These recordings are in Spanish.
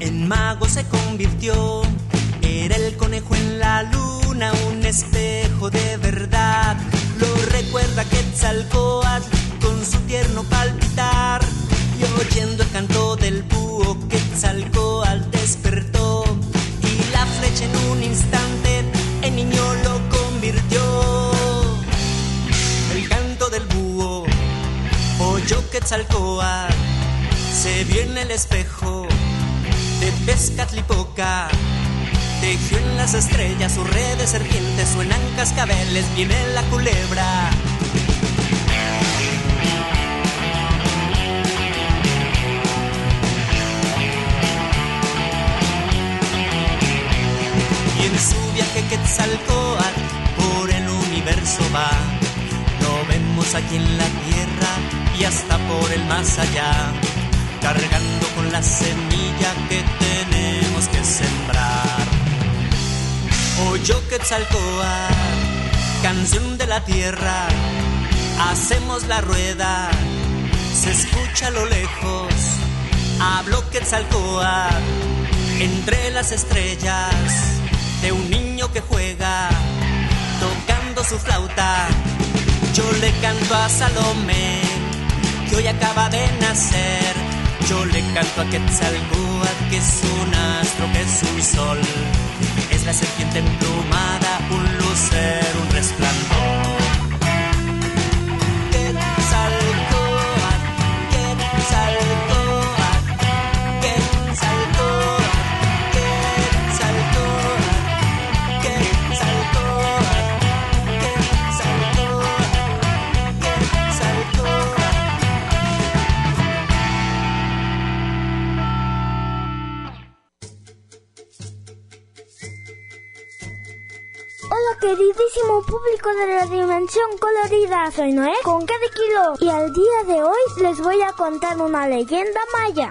En mago se convirtió. Era el conejo en la luna, un espejo de verdad. Lo recuerda Quetzalcóatl con su tierno palpitar. Y oyendo el canto del búho, Quetzalcóatl despertó. Y la flecha en un instante en niño lo convirtió. El canto del búho oyó Quetzalcóatl se vio en el espejo de Tezcatlipoca. Tejió en las estrellas su red de serpientes, suenan cascabeles, viene la culebra. Y en su viaje Quetzalcóatl por el universo va. Lo vemos aquí en la tierra y hasta por el más allá cargando con la semilla que que sembrar. Oyó Quetzalcóatl, canción de la tierra, hacemos la rueda, se escucha a lo lejos, habló Quetzalcóatl, entre las estrellas, de un niño que juega, tocando su flauta, yo le canto a Salomé, que hoy acaba de nacer, yo le canto a Quetzalcóatl que es un astro, que es un sol. Es la serpiente emplumada, un lucero, un resplandor. De la dimensión colorida. Soy Noé con cada y al día de hoy les voy a contar una leyenda maya.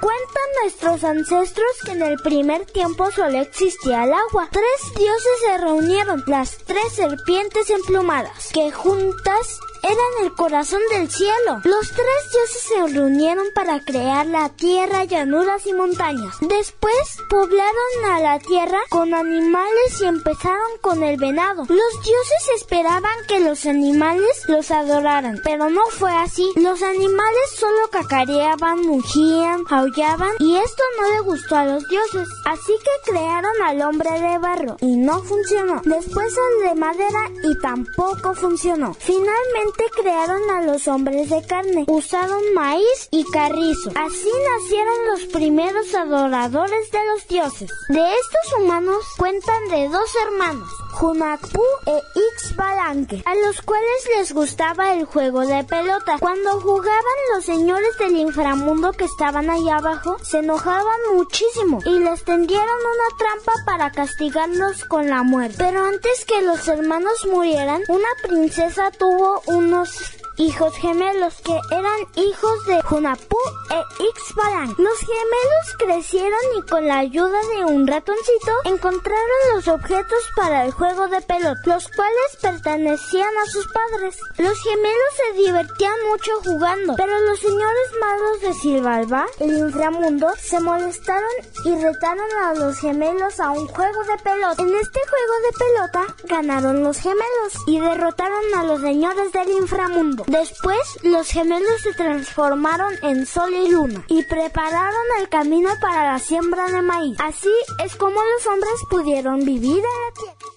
Cuentan nuestros ancestros que en el primer tiempo solo existía el agua. Tres dioses se reunieron, las tres serpientes emplumadas, que juntas eran el corazón del cielo. Los tres dioses se reunieron para crear la tierra, llanuras y montañas. Después poblaron a la tierra con animales y empezaron con el venado. Los dioses esperaban que los animales los adoraran, pero no fue así. Los animales solo cacareaban, mugían, aullaban y esto no le gustó a los dioses. Así que crearon al hombre de barro y no funcionó. Después al de madera y tampoco funcionó. Finalmente crearon a los hombres de carne. Usaron maíz y carrizo. Así nacieron los primeros adoradores de los dioses. De estos humanos cuentan de dos hermanos, Junakpu e Ixbalanque, a los cuales les gustaba el juego de pelota. Cuando jugaban los señores del inframundo que estaban ahí abajo, se enojaban muchísimo y les tendieron una trampa para castigarlos con la muerte. Pero antes que los hermanos murieran, una princesa tuvo unos hijos gemelos que eran hijos de Junapu e Ixbalan. Los gemelos crecieron y con la ayuda de un ratoncito encontraron los objetos para el juego de pelota, los cuales pertenecían a sus padres. Los gemelos se divertían mucho jugando, pero los señores malos de Silvalba, el inframundo, se molestaron y retaron a los gemelos a un juego de pelota. En este juego de pelota ganaron los gemelos y derrotaron a los señores del inframundo. Después, los gemelos se transformaron en sol y luna y prepararon el camino para la siembra de maíz. Así es como los hombres pudieron vivir en la tierra.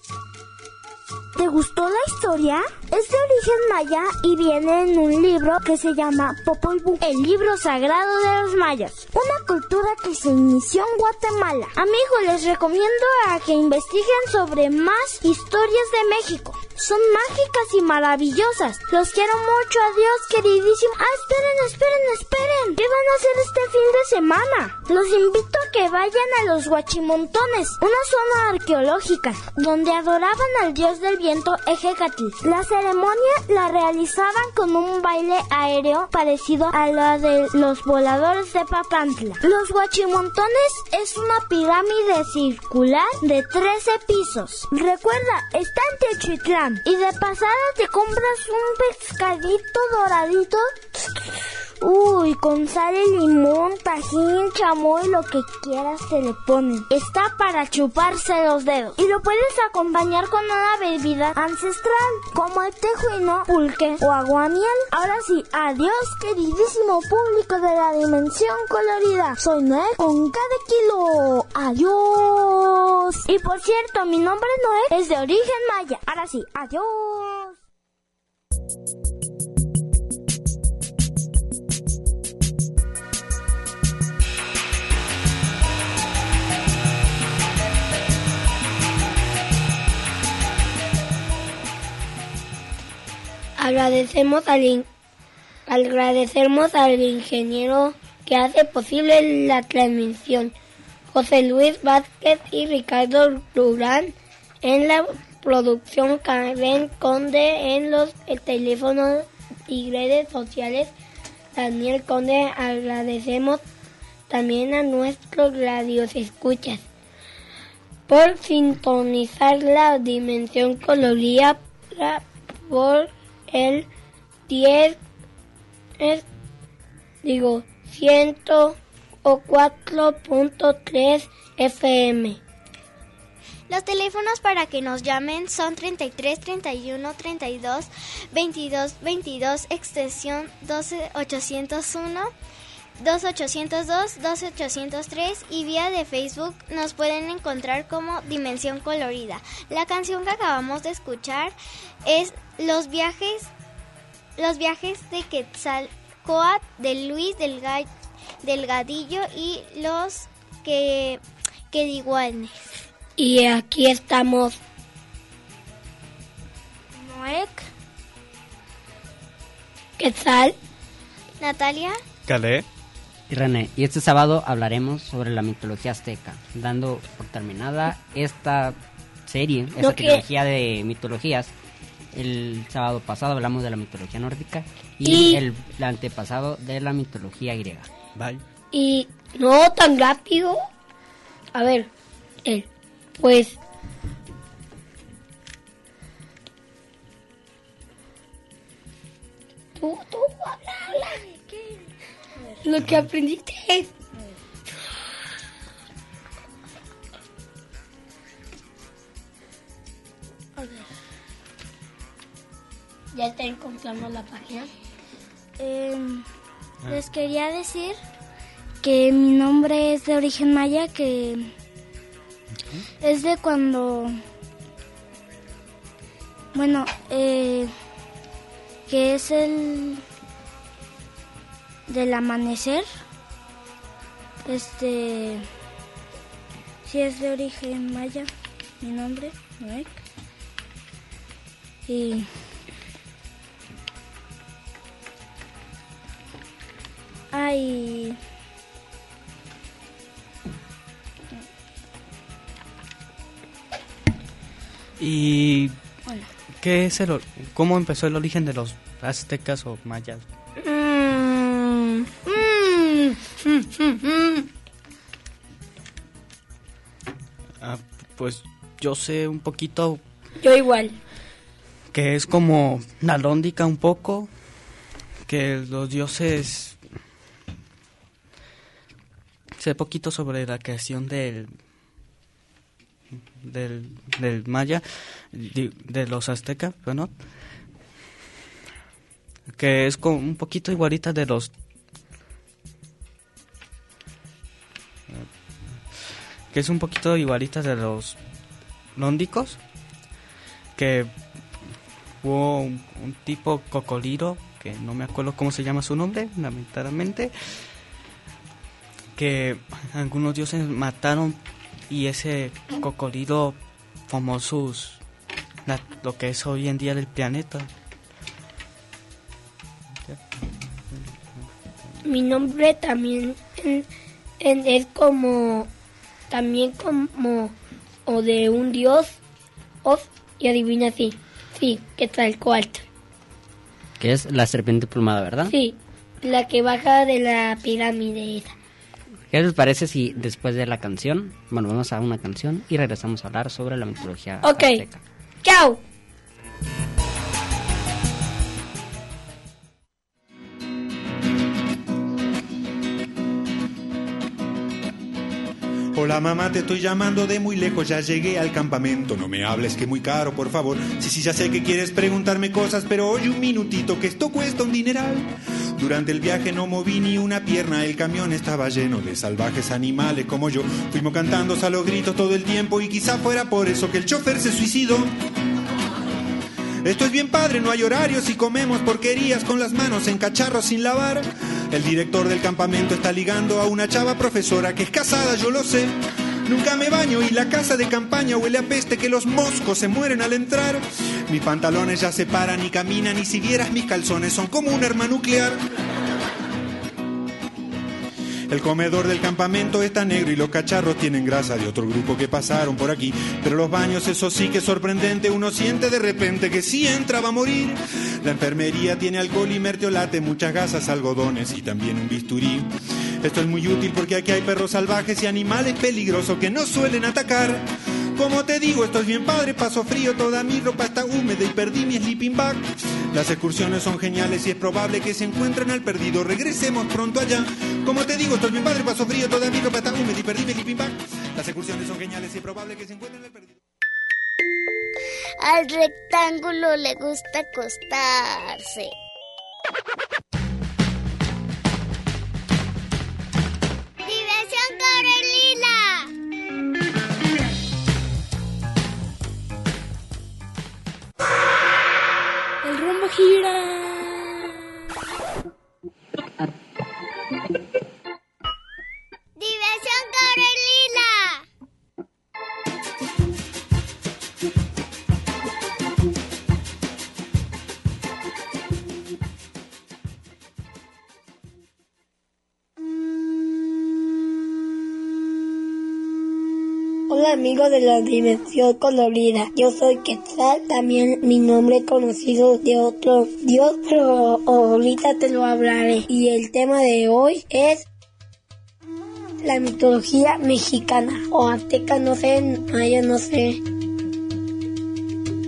¿Te gustó la historia? Es de origen maya y viene en un libro que se llama Popol Vuh, el libro sagrado de los mayas, una cultura que se inició en Guatemala. Amigos, les recomiendo a que investiguen sobre más historias de México. Son mágicas y maravillosas. Los quiero mucho. Adiós, queridísimo. Ah, esperen, esperen, esperen. ¿Qué van a hacer este fin de semana? Los invito a que vayan a los Huachimontones, una zona arqueológica, donde adoraban al dios del viento Ejecatl. La ceremonia la realizaban con un baile aéreo parecido a la de los voladores de Papantla. Los Huachimontones es una pirámide circular de 13 pisos. Recuerda, está en Techitlán. Y de pasada te compras un pescadito doradito. Uy, con sal y limón, tajín, chamoy, lo que quieras te le ponen. Está para chuparse los dedos. Y lo puedes acompañar con una bebida ancestral, como el tejuino, pulque o aguamiel. Ahora sí, adiós, queridísimo público de la dimensión colorida. Soy Noé con cada kilo. Adiós. Y por cierto, mi nombre Noé es de origen maya. Ahora sí, adiós. Agradecemos al, agradecemos al ingeniero que hace posible la transmisión, José Luis Vázquez y Ricardo Durán en la producción, Karen Conde en los teléfonos y redes sociales, Daniel Conde. Agradecemos también a nuestros radios escuchas por sintonizar la dimensión colorida por el 10 es digo 104.3 FM. Los teléfonos para que nos llamen son 33 31 32 22 22 extensión 12 801 2802 2803 y vía de Facebook nos pueden encontrar como Dimensión Colorida. La canción que acabamos de escuchar es Los viajes Los viajes de Quetzalcoatl de Luis Delga- Delgadillo y los que que iguales. Y aquí estamos. Noek, Quetzal, Natalia, Calé. Y René, y este sábado hablaremos sobre la mitología azteca, dando por terminada esta serie, No que- trilogía de mitologías. El sábado pasado hablamos de la mitología nórdica y, Y- el, el antepasado de la mitología griega. Bye. Y no tan rápido. A ver, él, pues. Tú, tú. Lo que aprendiste es. A ver. Ya está encontrando la página. Em, les quería decir que mi nombre es de origen maya, que es de cuando, bueno, eh, que es el del amanecer. Este, sí es de origen maya, mi nombre, Noek. Y Ay. ¿Y Hola. qué es el, cómo empezó el origen de los aztecas o mayas? Mm, mm, mm, mm, mm. Ah, pues yo sé un poquito Yo igual. que es como nalóndica un poco, que los dioses... Sé poquito sobre la creación del del, del maya, de, de los aztecas, bueno, que es como un poquito igualita de los que es un poquito igualita de los nóndicos, que hubo un, tipo cocoliro, que no me acuerdo cómo se llama su nombre, lamentablemente, que algunos dioses mataron y ese cocoliro formó sus lo que es hoy en día del planeta. Mi nombre también en- en- es como. También como. O de un dios. Of, y adivina sí. Sí, que trae cuarto. Que es la serpiente plumada, ¿verdad? Sí, la que baja de la pirámide esa. ¿Qué les parece si después de la canción, bueno, vamos a una canción y regresamos a hablar sobre la mitología Ok. azteca? ¡Chao! Hola mamá, te estoy llamando de muy lejos, ya llegué al campamento. No me hables que muy caro, por favor. Sí, sí, ya sé que quieres preguntarme cosas, pero oye un minutito que esto cuesta un dineral. Durante el viaje no moví ni una pierna, el camión estaba lleno de salvajes animales como yo. Fuimos cantando a gritos todo el tiempo y quizá fuera por eso que el chofer se suicidó. Esto es bien padre, no hay horarios y comemos porquerías con las manos en cacharros sin lavar. El director del campamento está ligando a una chava profesora que es casada, yo lo sé. Nunca me baño y la casa de campaña huele a peste que los moscos se mueren al entrar. Mis pantalones ya se paran y caminan y si vieras mis calzones son como un arma nuclear. El comedor del campamento está negro y los cacharros tienen grasa de otro grupo que pasaron por aquí. Pero los baños, eso sí que es sorprendente. Uno siente de repente que si entra va a morir. La enfermería tiene alcohol y mertiolate, muchas gasas, algodones y también un bisturí. Esto es muy útil porque aquí hay perros salvajes y animales peligrosos que no suelen atacar. Como te digo, esto es bien padre, paso frío, toda mi ropa está húmeda y perdí mi sleeping bag. Las excursiones son geniales y es probable que se encuentren al perdido. Regresemos pronto allá. Como te digo, esto es bien padre, paso frío, toda mi ropa está húmeda y perdí mi sleeping bag. Las excursiones son geniales y es probable que se encuentren al perdido. Al rectángulo le gusta acostarse. Diversión Corelila. El De la dimensión colorida, yo soy Quetzal, también mi nombre conocido de otro dios, pero ahorita te lo hablaré. Y el tema de hoy es la mitología mexicana o azteca, no sé, maya, no sé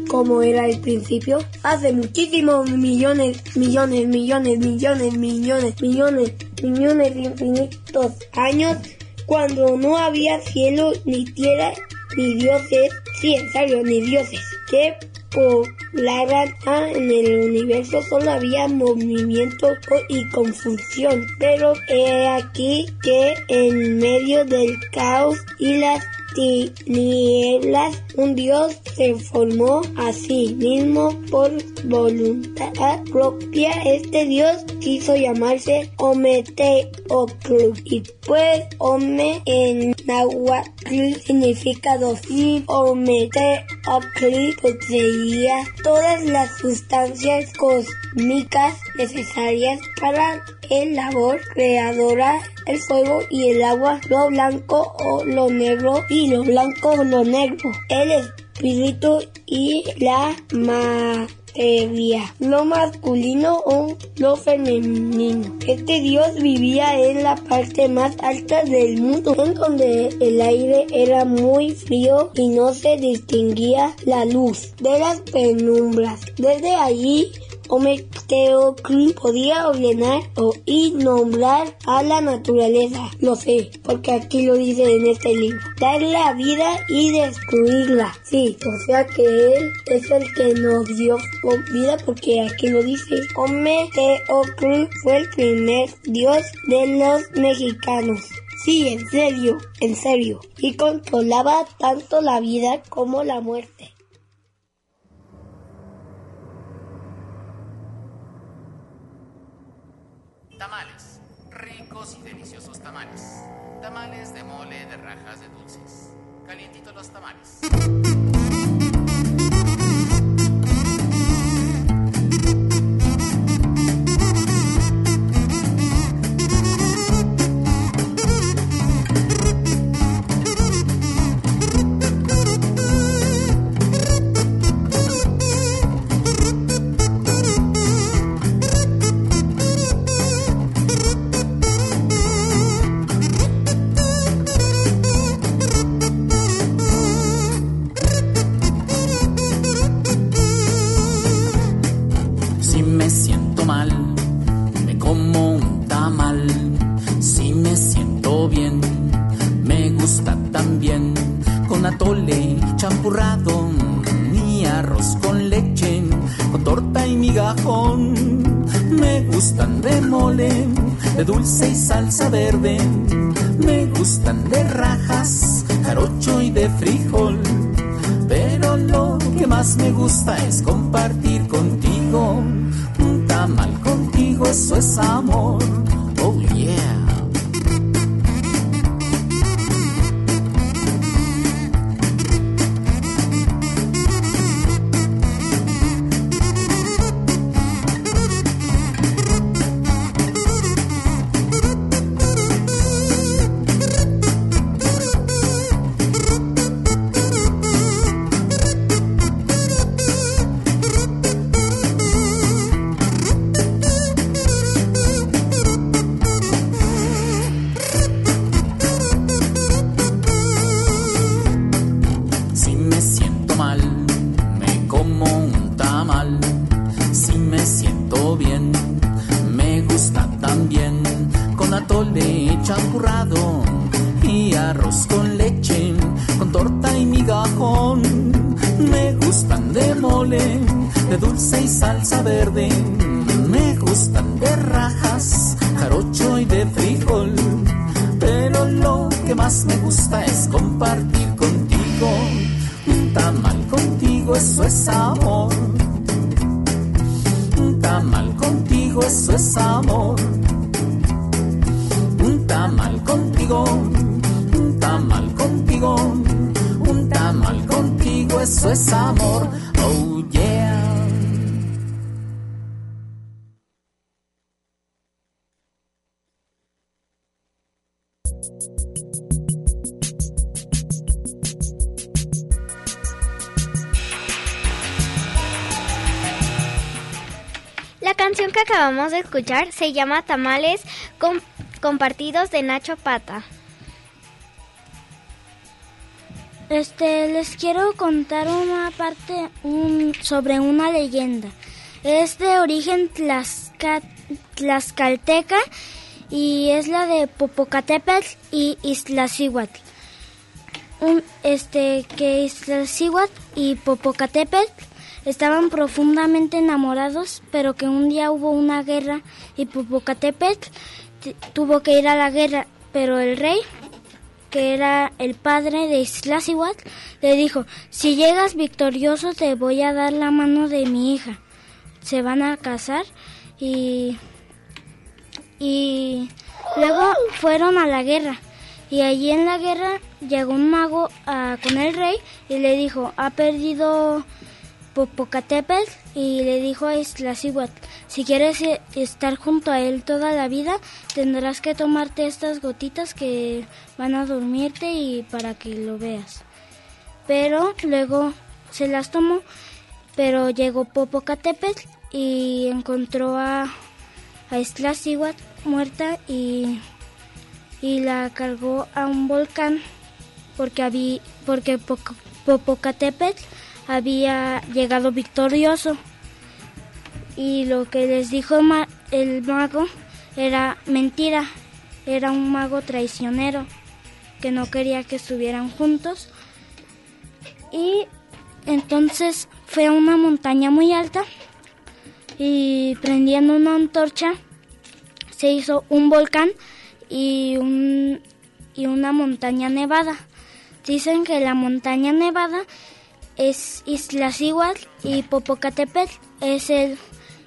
cómo era el principio. Hace muchísimos millones, millones, millones, millones, millones, millones, millones infinitos años cuando no había cielo ni tierra ni dioses, sí, en serio, ni dioses, que poblaran en el universo solo había movimiento y confusión, pero he aquí que en medio del caos y las tinieblas, un Dios se formó a sí mismo por voluntad propia. Este Dios quiso llamarse Ometeotl y pues Ome en náhuatl significa dos y Ometeotl poseía todas las sustancias cósmicas necesarias para el labor creadora, el fuego y el agua, lo blanco o lo negro y lo blanco o lo negro, el espíritu y la materia, lo masculino o lo femenino. Este dios vivía en la parte más alta del mundo, en donde el aire era muy frío y no se distinguía la luz de las penumbras. Desde allí Ometeotl podía ordenar o y nombrar a la naturaleza. Lo sé, porque aquí lo dice en este libro. Dar la vida y destruirla. Sí, o sea que él es el que nos dio vida porque aquí lo dice. Ometeotl fue el primer dios de los mexicanos. Sí, en serio, en serio. Y controlaba tanto la vida como la muerte. Mm-hmm. Champurrado, y arroz con leche, con torta y migajón. Me gustan de mole, de dulce y salsa verde. Me gustan de rajas, jarocho y de frijol. Pero lo que más me gusta es compartir contigo. Un tamal contigo, eso es amor. un tamal contigo, un tamal contigo, eso es amor, oh yeah. La canción que acabamos de escuchar se llama Tamales con compartidos de Nacho Pata. Este, les quiero contar una parte sobre una leyenda. Es de origen tlaxca- tlaxcalteca y es la de Popocatépetl y Iztaccíhuatl. Un, este, que Iztaccíhuatl y Popocatépetl estaban profundamente enamorados, pero que un día hubo una guerra y Popocatépetl tuvo que ir a la guerra, pero el rey que era el padre de Iztaccíhuatl, le dijo, si llegas victorioso te voy a dar la mano de mi hija. Se van a casar y... Y luego fueron a la guerra. Y allí en la guerra llegó un mago con el rey y le dijo, ha perdido Popocatépetl y le dijo a Iztaccíhuatl, si quieres eh, estar junto a él toda la vida, tendrás que tomarte estas gotitas que van a dormirte y para que lo veas. Pero luego se las tomó, pero llegó Popocatépetl y encontró a, a Iztaccíhuatl muerta y, y la cargó a un volcán porque había porque Popocatépetl había llegado victorioso. Y lo que les dijo el mago era mentira, era un mago traicionero que no quería que estuvieran juntos. Y entonces fue a una montaña muy alta y prendiendo una antorcha se hizo un volcán y, un, y una montaña nevada. Dicen que la montaña nevada es Iztaccíhuatl y Popocatépetl es el,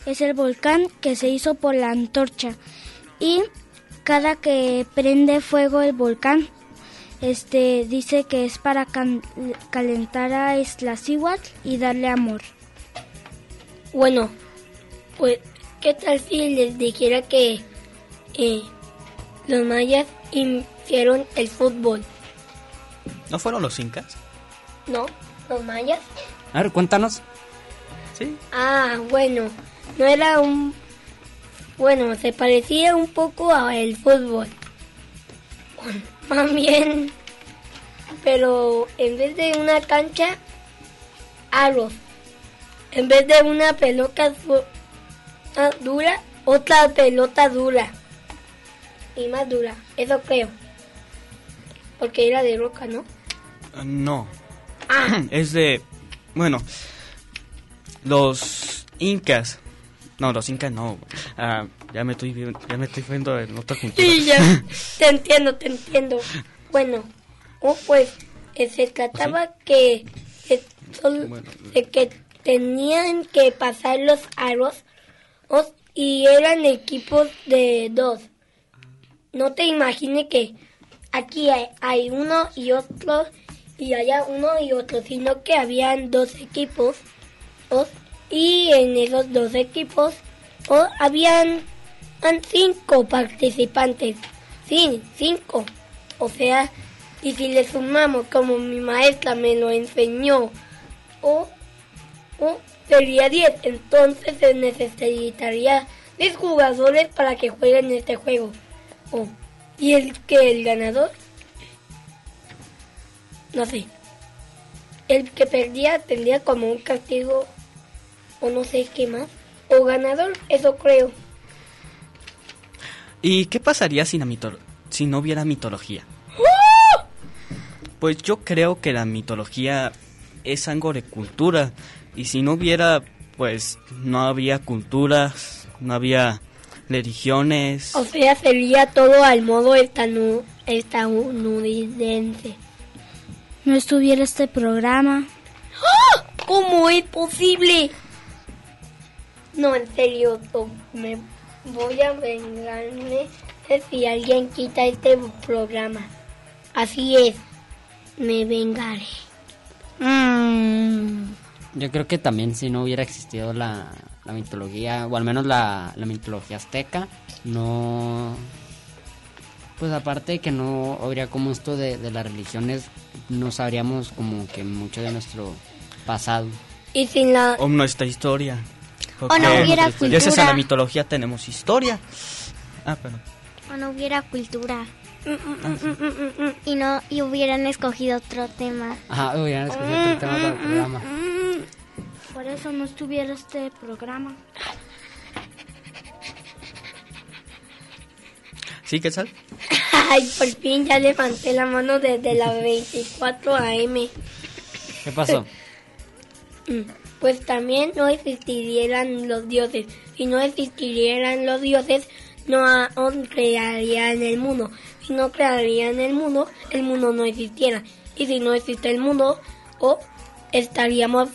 es el volcán que se hizo por la antorcha. Y cada que prende fuego el volcán, este dice que es para can- calentar a Iztaccíhuatl y darle amor. Bueno, pues, ¿qué tal si les dijera que eh, los mayas hicieron el fútbol? ¿No fueron los incas? ¿No? ¿Los mayas? A ver, cuéntanos. Sí. Ah, bueno, no era un... Bueno, se parecía un poco a el fútbol. Más bien, pero en vez de una cancha, aros. En vez de una pelota ah, dura, otra pelota dura. Y más dura, eso creo. Porque era de roca, ¿no? No. Es de. Bueno. Los incas. No, los incas no. Ah, ya me estoy vi- ya me estoy viendo en otra cultura. Sí, ya. te entiendo, te entiendo. Bueno, oh, pues eh, se trataba que, que, sol- de que tenían que pasar los aros os- y eran equipos de dos. No te imagines que aquí hay, hay uno y otro y allá uno y otro, sino que habían dos equipos os- y en esos dos equipos habían cinco participantes. Sí, cinco. O sea, y si le sumamos como mi maestra me lo enseñó, o, o sería 10. Entonces se necesitaría 10 jugadores para que jueguen este juego. O, y el que el ganador, no sé. El que perdía tendría como un castigo o no sé qué más. O ganador, eso creo. ¿Y qué pasaría si, la mito- si no hubiera mitología? Pues yo creo que la mitología es algo de cultura. Y si no hubiera, pues no habría culturas, no había religiones. O sea, sería todo al modo estanu- estadounidense. No estuviera este programa. ¡Ah! ¿Cómo es posible? No, en serio, me voy a vengarme de si alguien quita este programa. Así es, me vengaré. Mm. Yo creo que también si no hubiera existido la, la mitología, o al menos la, la mitología azteca, no... Pues aparte de que no habría como esto de, de las religiones, no sabríamos como que mucho de nuestro pasado. Y sin la... O nuestra historia. O no hubiera Gracias a la cultura. mitología tenemos historia. Ah, perdón. O no hubiera cultura. Y no y hubieran escogido otro tema. Ajá, hubieran escogido otro tema para el programa. Por eso no estuviera este programa. ¿Sí, qué tal? Ay, por fin ya levanté la mano desde la 24 AM. ¿Qué pasó? Mm, Pues también no existirían los dioses. Si no existieran los dioses, no crearían el mundo. Si no crearían el mundo, el mundo no existiera. Y si no existe el mundo, o estaríamos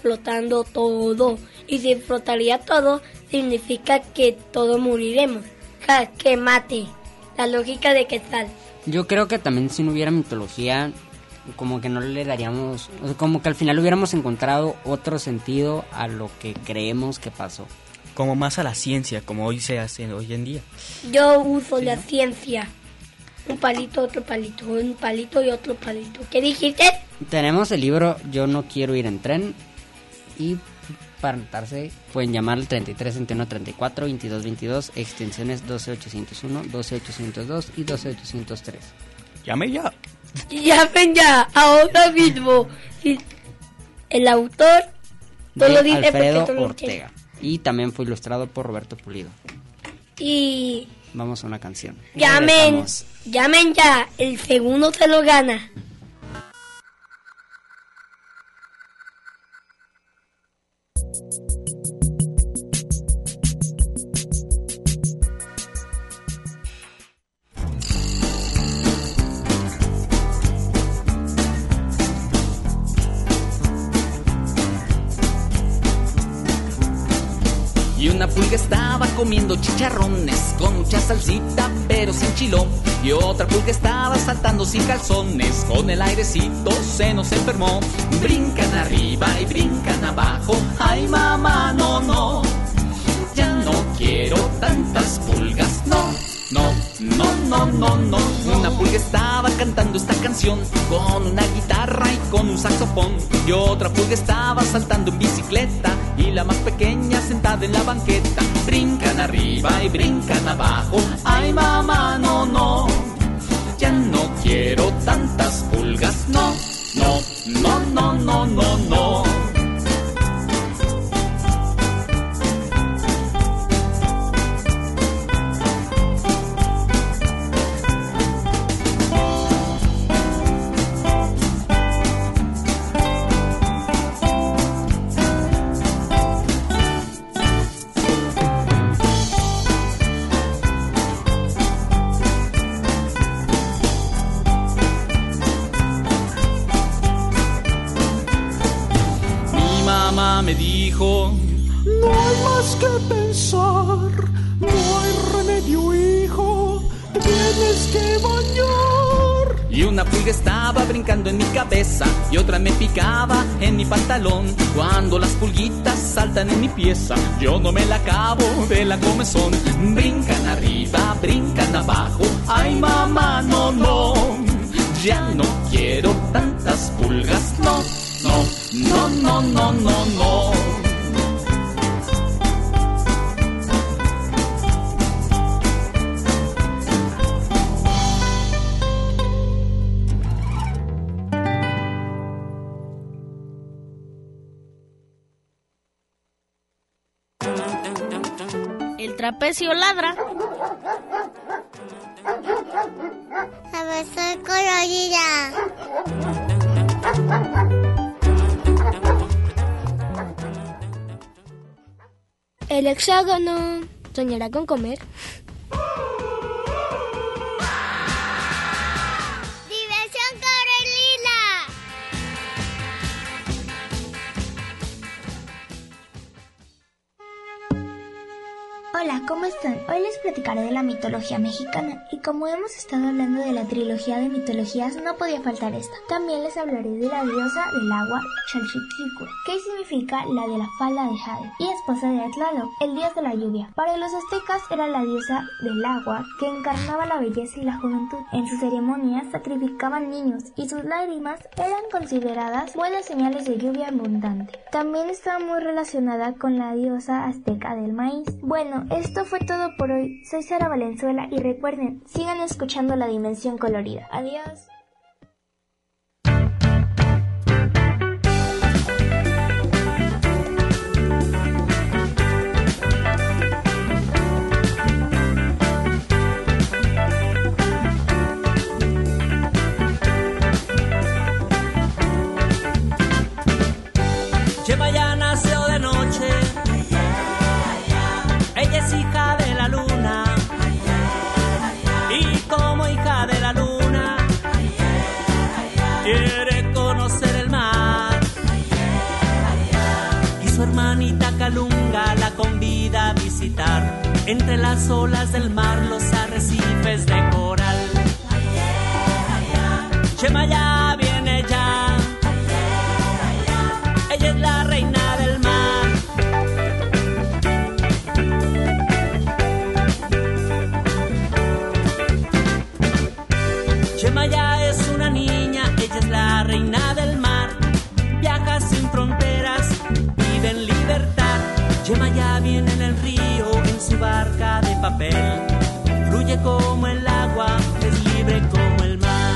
flotando todo. Y si flotaría todo, significa que todos moriremos. Que mate. La lógica de que tal. Yo creo que también si no hubiera mitología, como que no le daríamos, o sea, como que al final hubiéramos encontrado otro sentido a lo que creemos que pasó. Como más a la ciencia, como hoy se hace hoy en día. Yo uso la ciencia. Un palito, otro palito, un palito y otro palito. ¿Qué dijiste? Tenemos el libro Yo no quiero ir en tren y para anotarse pueden llamar al 33 21 34 22 22 extensiones 12801, 12802 y 12803. Llame ya. Llamen ya, ahora mismo. El autor no De lo dice Alfredo Ortega. Y también fue ilustrado por Roberto Pulido. Y Vamos a una canción. llamen, llamen ya, el segundo se lo gana. Saltando sin calzones con el airecito se nos enfermó. Brincan arriba y brincan abajo. Ay mamá, no, no. Ya no quiero tantas pulgas, no. No, no, no, no, no. Una pulga estaba cantando esta canción con una guitarra y con un saxofón. Y otra pulga estaba saltando en bicicleta y la más pequeña sentada en la banqueta. Brincan arriba y brincan abajo. Ay mamá, no, no. No quiero tantas pulgas, no. No, no, no, no, no, no. Y otra me picaba en mi pantalón. Cuando las pulguitas saltan en mi pieza, yo no me la acabo de la comezón. Brincan arriba, brincan abajo. Ay mamá, no, no. Ya no quiero tantas pulgas, no, no, no, no, no, no, no. Trapecio ladra. A ver, soy colorida. El hexágono soñará con comer. Hola, ¿cómo están? Hoy les platicaré de la mitología mexicana y como hemos estado hablando de la trilogía de mitologías no podía faltar esta. También les hablaré de la diosa del agua Chalchiclicue, que significa la de la falda de Jade y esposa de Atlaloc, el dios de la lluvia. Para los aztecas era la diosa del agua que encarnaba la belleza y la juventud. En sus ceremonias sacrificaban niños y sus lágrimas eran consideradas buenas señales de lluvia abundante. También estaba muy relacionada con la diosa azteca del maíz. Bueno, esto fue todo por hoy. Soy Sara Valenzuela y recuerden, sigan escuchando la dimensión colorida. Adiós. Convida a visitar. Entre las olas del mar, los arrecifes de coral. Chema papel. Fluye como el agua, es libre como el mar.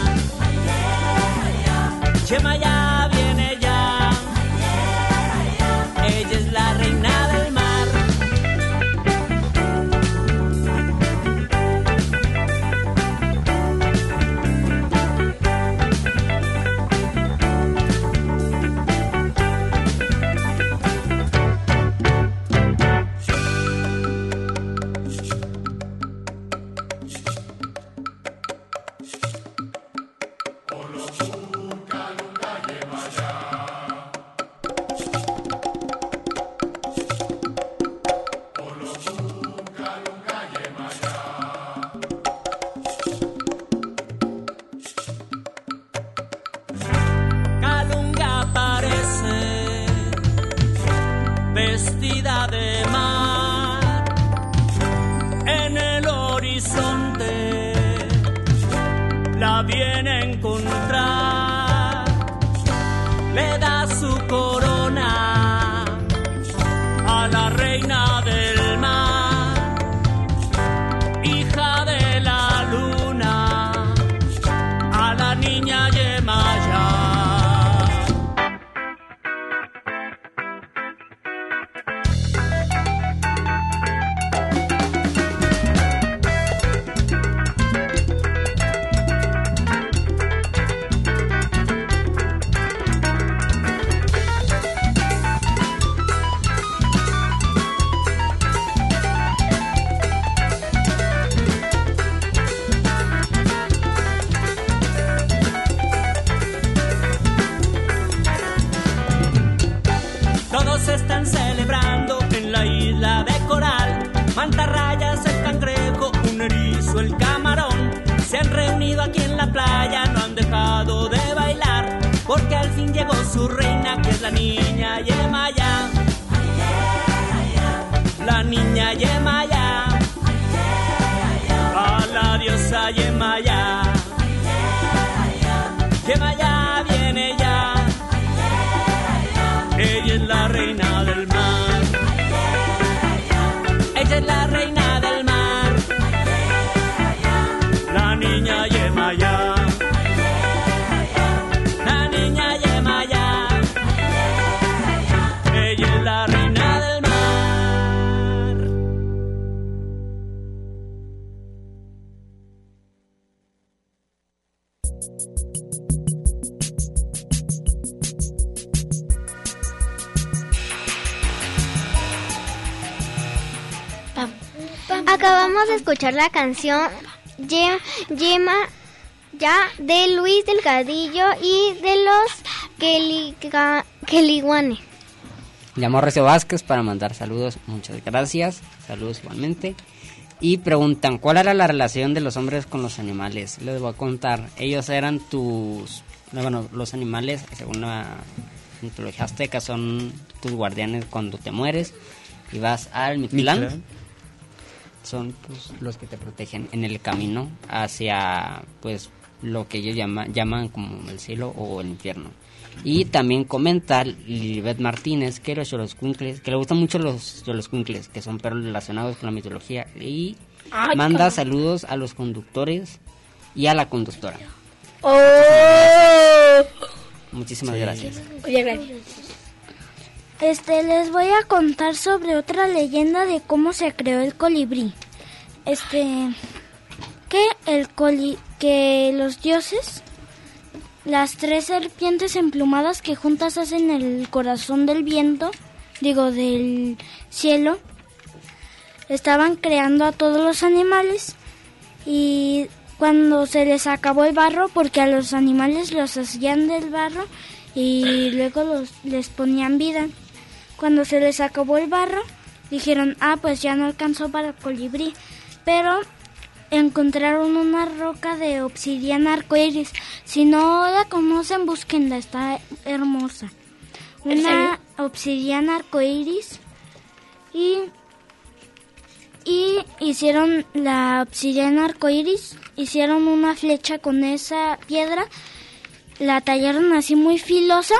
Acabamos de escuchar la canción Ye- Yema ya de Luis Delgadillo y de los Queliguane. Llamó Recio Vázquez para mandar saludos. Muchas gracias. Saludos igualmente. Y preguntan, ¿cuál era la relación de los hombres con los animales? Les voy a contar. Ellos eran tus... Bueno, los animales, según la mitología azteca, son tus guardianes cuando te mueres y vas al Mictlán. Son pues, los que te protegen en el camino hacia pues lo que ellos llama- llaman como el cielo o el infierno. Y también comenta Lilibet Martínez que los Xoloscuincles, que le gustan mucho los Xoloscuincles, que son perros relacionados con la mitología. Y Ay, manda saludos a los conductores y a la conductora. ¡Oh! Muchísimas gracias. Oye, gracias. Este, les voy a contar sobre otra leyenda de cómo se creó el colibrí. Este, que el coli, que los dioses, las tres serpientes emplumadas que juntas hacen el corazón del viento, digo del cielo, estaban creando a todos los animales y cuando se les acabó el barro, porque a los animales los hacían del barro y luego los, les ponían vida. Cuando se les acabó el barro, dijeron, ah, pues ya no alcanzó para el colibrí. Pero encontraron una roca de obsidiana arcoíris. Si no la conocen, búsquenla, está hermosa. ¿En Una obsidiana arcoíris y y hicieron la obsidiana arcoíris, hicieron una flecha con esa piedra, la tallaron así muy filosa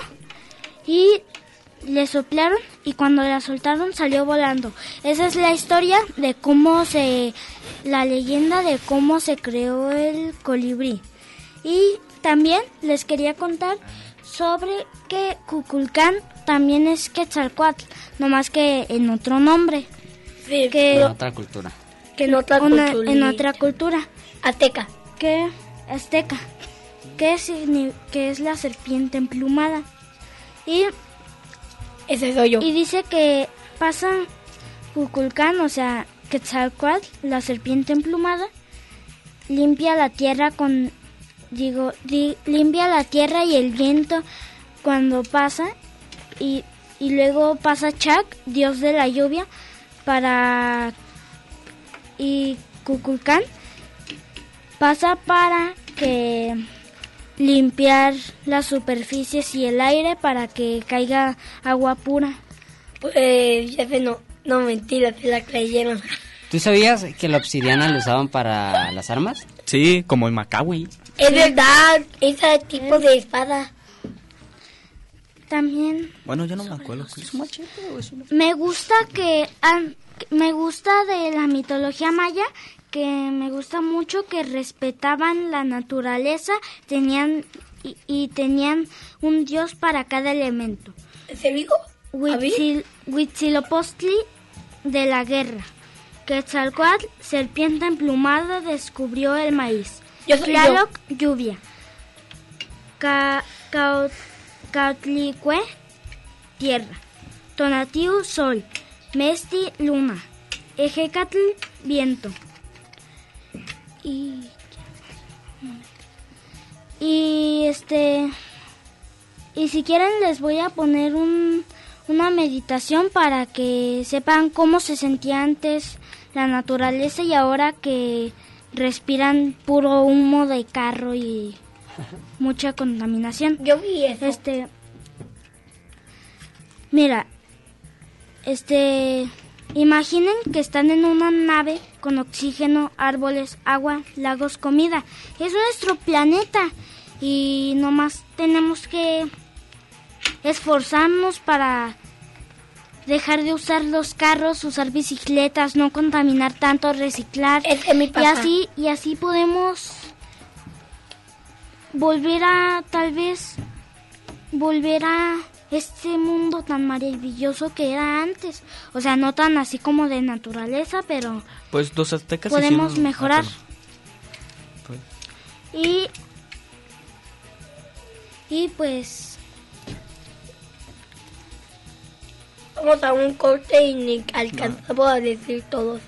y le soplaron y cuando la soltaron salió volando. Esa es la historia de cómo se, la leyenda de cómo se creó el colibrí. Y también les quería contar sobre que Cuculcán también es Quetzalcoatl, nomás que en otro nombre. que En otra cultura. Que en otra una- cultura. en otra cultura. Azteca. Que azteca. Que, signi- que es la serpiente emplumada. Y ese soy yo. Y dice que pasa Cuculcán, o sea, Quetzalcoatl, la serpiente emplumada, limpia la tierra con digo, di- limpia la tierra y el viento cuando pasa y, y luego pasa Chak, dios de la lluvia, para y Cuculcán pasa para que limpiar las superficies y el aire para que caiga agua pura. Pues ya sé, no, no mentira, se la creyeron. ¿Tú sabías que la obsidiana la usaban para las armas? Sí, como en Macawi. Es verdad, ese tipo de espada. También Bueno, yo no me acuerdo. ¿Es un machete o es una- me gusta que ah, me gusta de la mitología maya que me gusta mucho que respetaban la naturaleza, tenían y, y tenían un dios para cada elemento. ¿Se? Huitzil- Huitzilopochtli de la guerra. Quetzalcoatl, serpiente emplumada, descubrió el maíz. Tlaloc, lluvia. Ca, Cautlicue, tierra. Tonatiu, sol. Mesti, luna. Ejecatl, viento. Y, y este... Y si quieren les voy a poner un, una meditación para que sepan cómo se sentía antes la naturaleza y ahora que respiran puro humo de carro y mucha contaminación. Yo vi eso. Este, mira, este, imaginen que están en una nave con oxígeno, árboles, agua, lagos, comida. Es nuestro planeta y nomás tenemos que esforzarnos para dejar de usar los carros, usar bicicletas, no contaminar tanto, reciclar y así y así podemos volver a tal vez volver a este mundo tan maravilloso que era antes, o sea, no tan así como de naturaleza, pero Pues los aztecas podemos hicieron- mejorar. Ah, pues, Y y pues Vamos a un corte y ni alcanzamos a decir todos.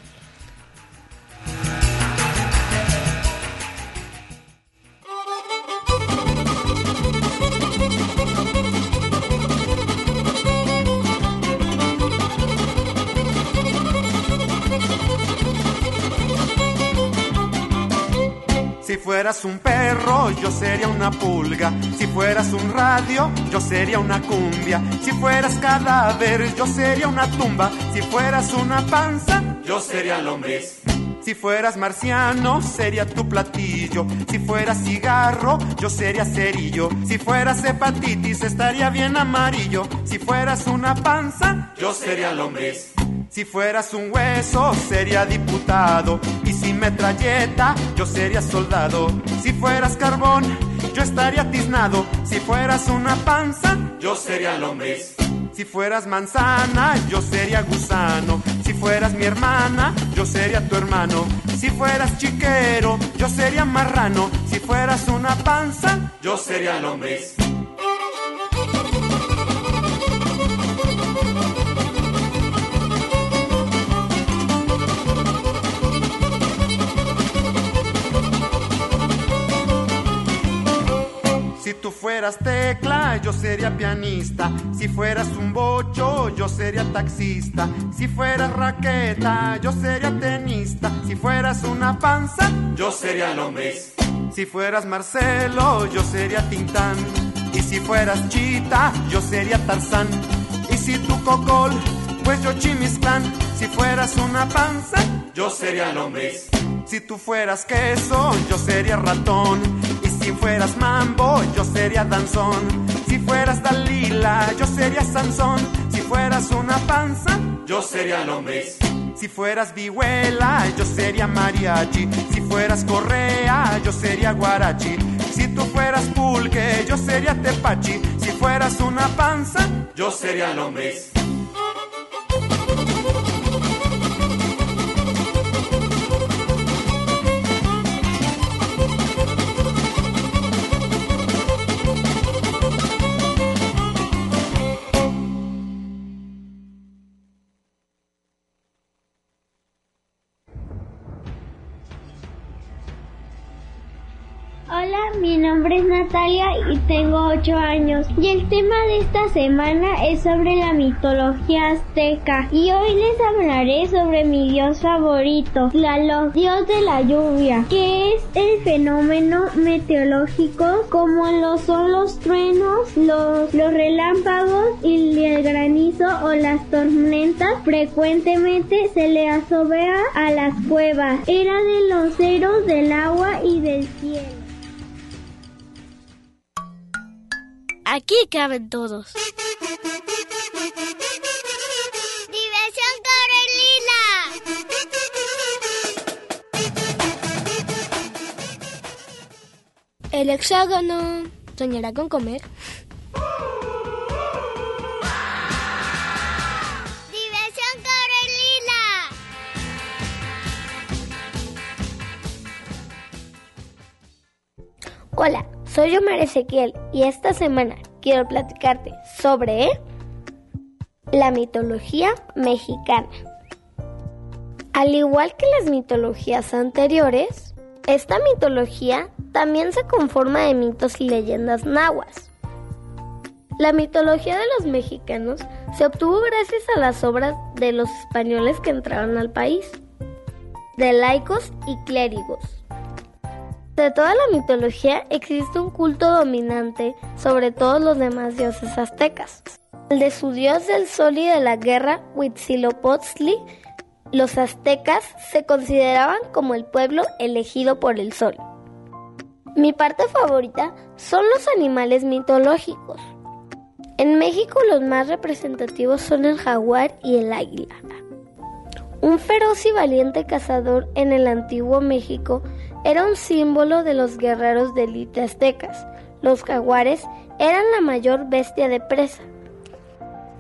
Fueras un perro, yo sería una pulga. Si fueras un radio, yo sería una cumbia. Si fueras cadáver, yo sería una tumba. Si fueras una panza, yo sería lombriz. Si fueras marciano, sería tu platillo. Si fueras cigarro, yo sería cerillo. Si fueras hepatitis, estaría bien amarillo. Si fueras una panza, yo sería lombriz. Si fueras un hueso, sería diputado. Y si metralleta, yo sería soldado. Si fueras carbón, yo estaría tiznado. Si fueras una panza, yo sería lombriz. Si fueras manzana, yo sería gusano. Si fueras mi hermana, yo sería tu hermano. Si fueras chiquero, yo sería marrano. Si fueras una panza, yo sería lombriz. Si tú fueras tecla, yo sería pianista. Si fueras un bocho, yo sería taxista. Si fueras raqueta, yo sería tenista. Si fueras una panza, yo sería lombriz. Si fueras Marcelo, yo sería Tintán. Y si fueras Chita, yo sería Tarzán. Y si tú cocol, pues yo chimiscán. Si fueras una panza, yo sería lombriz. Si tú fueras queso, yo sería ratón. Si fueras mambo, yo sería danzón. Si fueras Dalila, yo sería Sansón. Si fueras una panza, yo sería lombriz. Si fueras vihuela, yo sería mariachi. Si fueras correa, yo sería guarachi. Si tú fueras pulque, yo sería tepachi. Si fueras una panza, yo sería lombriz. Nombre es Natalia y tengo 8 años. Y el tema de esta semana es sobre la mitología azteca. Y hoy les hablaré sobre mi dios favorito, Tlaloc, dios de la lluvia, que es el fenómeno meteorológico como lo son los truenos, los, los relámpagos y el granizo o las tormentas. Frecuentemente se le asobea a las cuevas. Era de los ceros del agua y del cielo. Aquí caben todos. Diversión Corelila. El hexágono soñará con comer. Hola, soy Omar Ezequiel y esta semana quiero platicarte sobre la mitología mexicana. Al igual que las mitologías anteriores, esta mitología también se conforma de mitos y leyendas nahuas. La mitología de los mexicanos se obtuvo gracias a las obras de los españoles que entraron al país, de laicos y clérigos. De toda la mitología existe un culto dominante sobre todos los demás dioses aztecas. El de su dios del sol y de la guerra, Huitzilopochtli, los aztecas se consideraban como el pueblo elegido por el sol. Mi parte favorita son los animales mitológicos. En México los más representativos son el jaguar y el águila. Un feroz y valiente cazador en el antiguo México era un símbolo de los guerreros de élite aztecas. Los jaguares eran la mayor bestia de presa.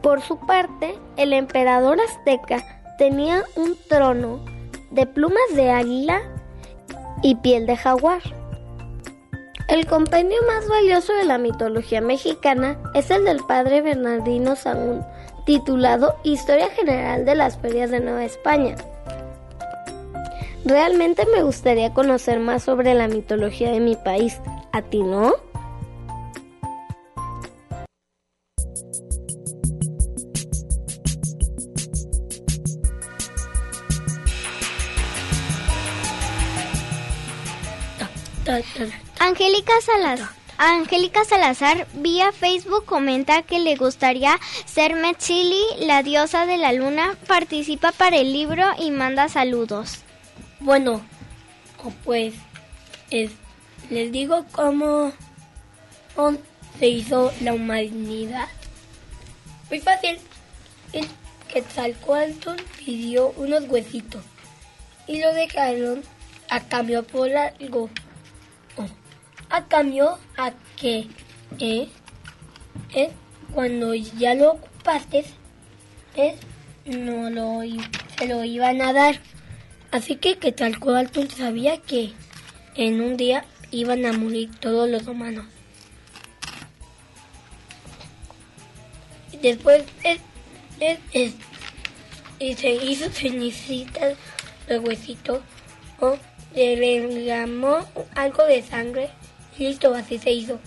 Por su parte, el emperador azteca tenía un trono de plumas de águila y piel de jaguar. El compendio más valioso de la mitología mexicana es el del padre Bernardino Sahagún, titulado Historia General de las Ferias de Nueva España. Realmente me gustaría conocer más sobre la mitología de mi país. ¿A ti no? Angélica Salazar. Angélica Salazar vía Facebook comenta que le gustaría ser Metzili, la diosa de la luna. Participa para el libro y manda saludos. Bueno, pues les digo cómo se hizo la humanidad. Muy fácil. El Quetzalcoatl pidió unos huesitos y lo dejaron a cambio por algo a cambio a que eh, eh, cuando ya lo ocupaste eh, no lo se lo iban a dar. Así que que tal cual tú sabía que en un día iban a morir todos los humanos. Después es, es, y se hizo cenicitas los huesitos o le reglamó algo de sangre Listo, así se hizo.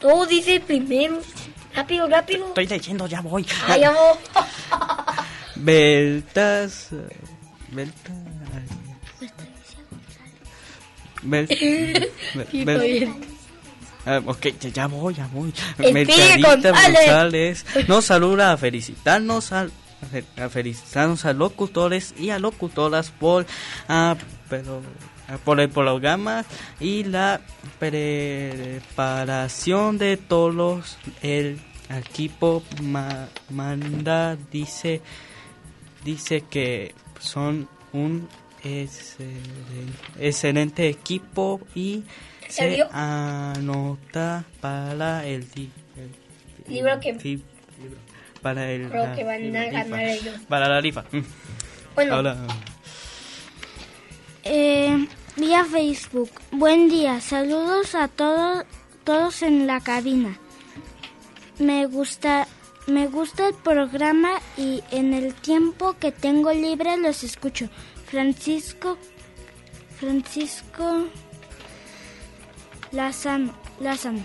Todo dice primero. Rápido, rápido. Estoy leyendo, ya voy. Ah, ya voy. Beltas. Beltas. Bel, ah, ok, ya voy, ya voy. Mercadita González nos saluda a felicitarnos al a felicitarnos a locutores y a locutoras por ah, pero por el programa y la preparación de todos el equipo manda dice dice que son un excelente, equipo y se anota para el, libro que para el creo que van a ganar ellos. Para la rifa bueno. Eh, vía Facebook. Buen día, saludos a todos todos en la cabina. Me gusta me gusta el programa y en el tiempo que tengo libre los escucho. Francisco Francisco Lázano, Lázano.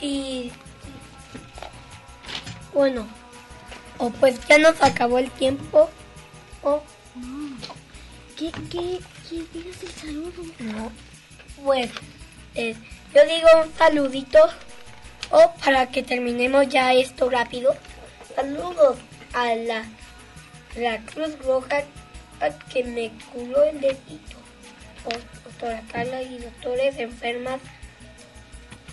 Y bueno, o pues ya nos acabó el tiempo. O ¿Qué, qué, qué digas el saludo? No, pues eh, yo digo un saludito o para que terminemos ya esto rápido. Saludos a la, la Cruz Roja que me curó el dedito. O, doctora Carla y doctores enfermas,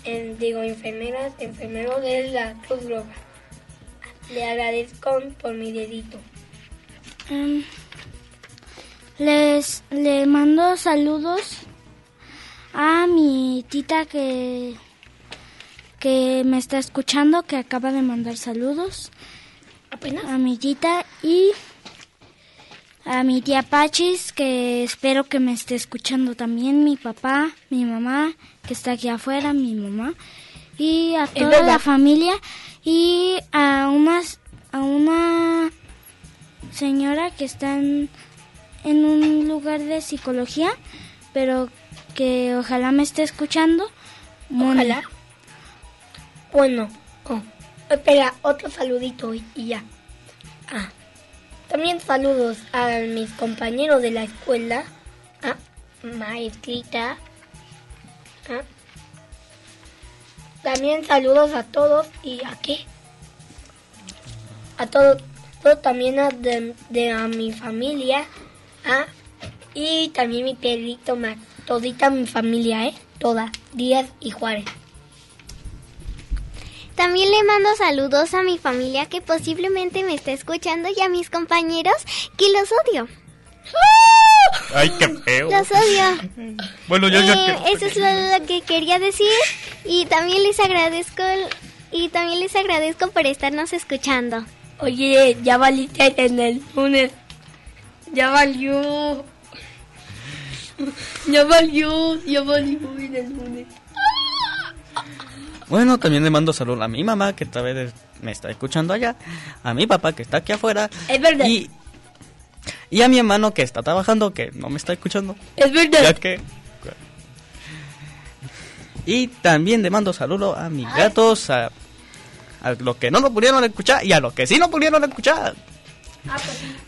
en, digo enfermeras, enfermeros de la Cruz Roja. Le agradezco por mi dedito. Um. Les le mando saludos a mi tita que que me está escuchando, que acaba de mandar saludos. ¿Apenas? A mi tita y a mi tía Pachis, que espero que me esté escuchando también, mi papá, mi mamá, que está aquí afuera, mi mamá, y a toda la familia, y a unas, a una señora que está en en un lugar de psicología, pero que ojalá me esté escuchando. Ojalá. Bueno, oh, espera, otro saludito y, ya. Ah, también saludos a mis compañeros de la escuela, a maestrita. Ah, también saludos a todos y a qué? A todos, también a, de a mi familia Ah, y también mi perrito más. Todita mi familia, ¿eh? Toda. Díaz y Juárez. También le mando saludos a mi familia que posiblemente me está escuchando y a mis compañeros que los odio. Ay, qué feo. Los odio. Bueno, yo ya eh, Eso es lo, que quería decir y también les agradezco y también les agradezco por estarnos escuchando. Oye, ya valiste en el lunes. Ya valió. Ya valió, ya valió Bueno, también le mando saludos a mi mamá, que esta vez me está escuchando allá, a mi papá, que está aquí afuera. Es verdad. Y, y a mi hermano, que está trabajando, que no me está escuchando. Es verdad. Ya que... Y también le mando saludos a mis gatos, a, a los que no lo pudieron escuchar y a los que sí lo pudieron escuchar. Ah, pues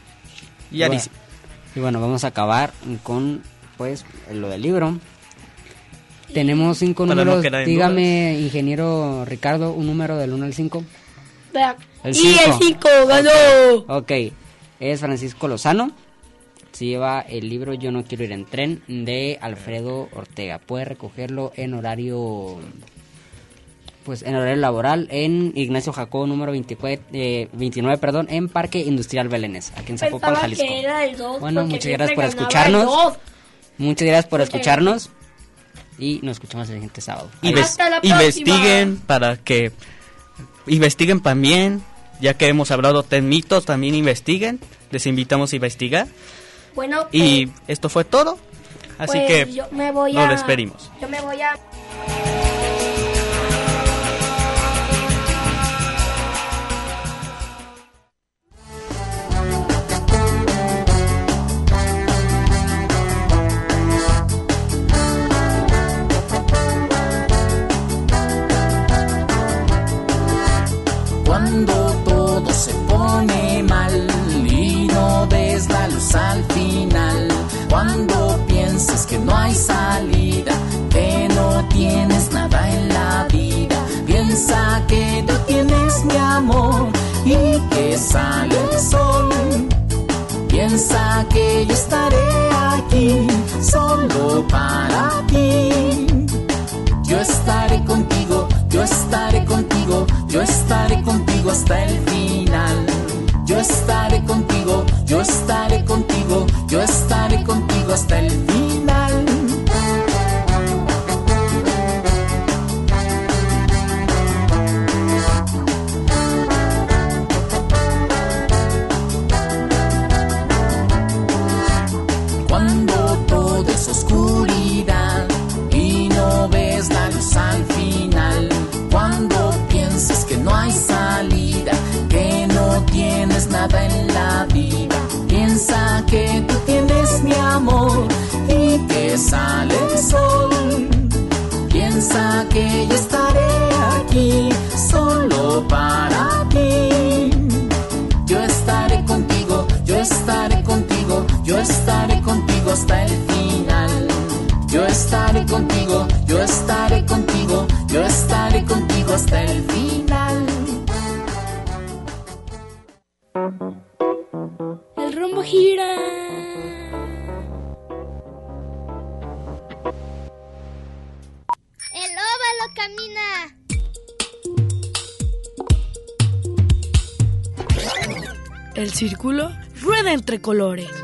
y bueno, vamos a acabar con pues lo del libro. Tenemos cinco Para números. Dígame, ingeniero Ricardo, un número del 1 al 5. Vea. El y el cinco. 5 ganó. Ok, es Francisco Lozano. Se lleva el libro Yo no quiero ir en tren de Alfredo Ortega. Puede recogerlo en horario pues en horario laboral en Ignacio Jacobo número 24, eh, 29, perdón, en Parque Industrial Belénes, aquí en Zapopan, Jalisco. que era el 2. Bueno, muchas gracias por escucharnos. Muchas gracias por escucharnos y nos escuchamos el siguiente sábado. Inves- Hasta la investiguen para que investiguen también ya que hemos hablado de mitos también investiguen les invitamos a investigar Bueno, y pues, esto fue todo así pues que yo me voy nos a... despedimos Yo me voy a... Cuando todo se pone mal y no ves la luz al final. Cuando piensas que no hay salida, que no tienes nada en la vida. Piensa que tú tienes mi amor y que sale el sol. Piensa que yo estaré aquí solo para ti. Yo estaré contigo, yo estaré contigo, yo estaré contigo hasta el final. Yo estaré contigo, yo estaré contigo, yo estaré contigo hasta el final. Colores.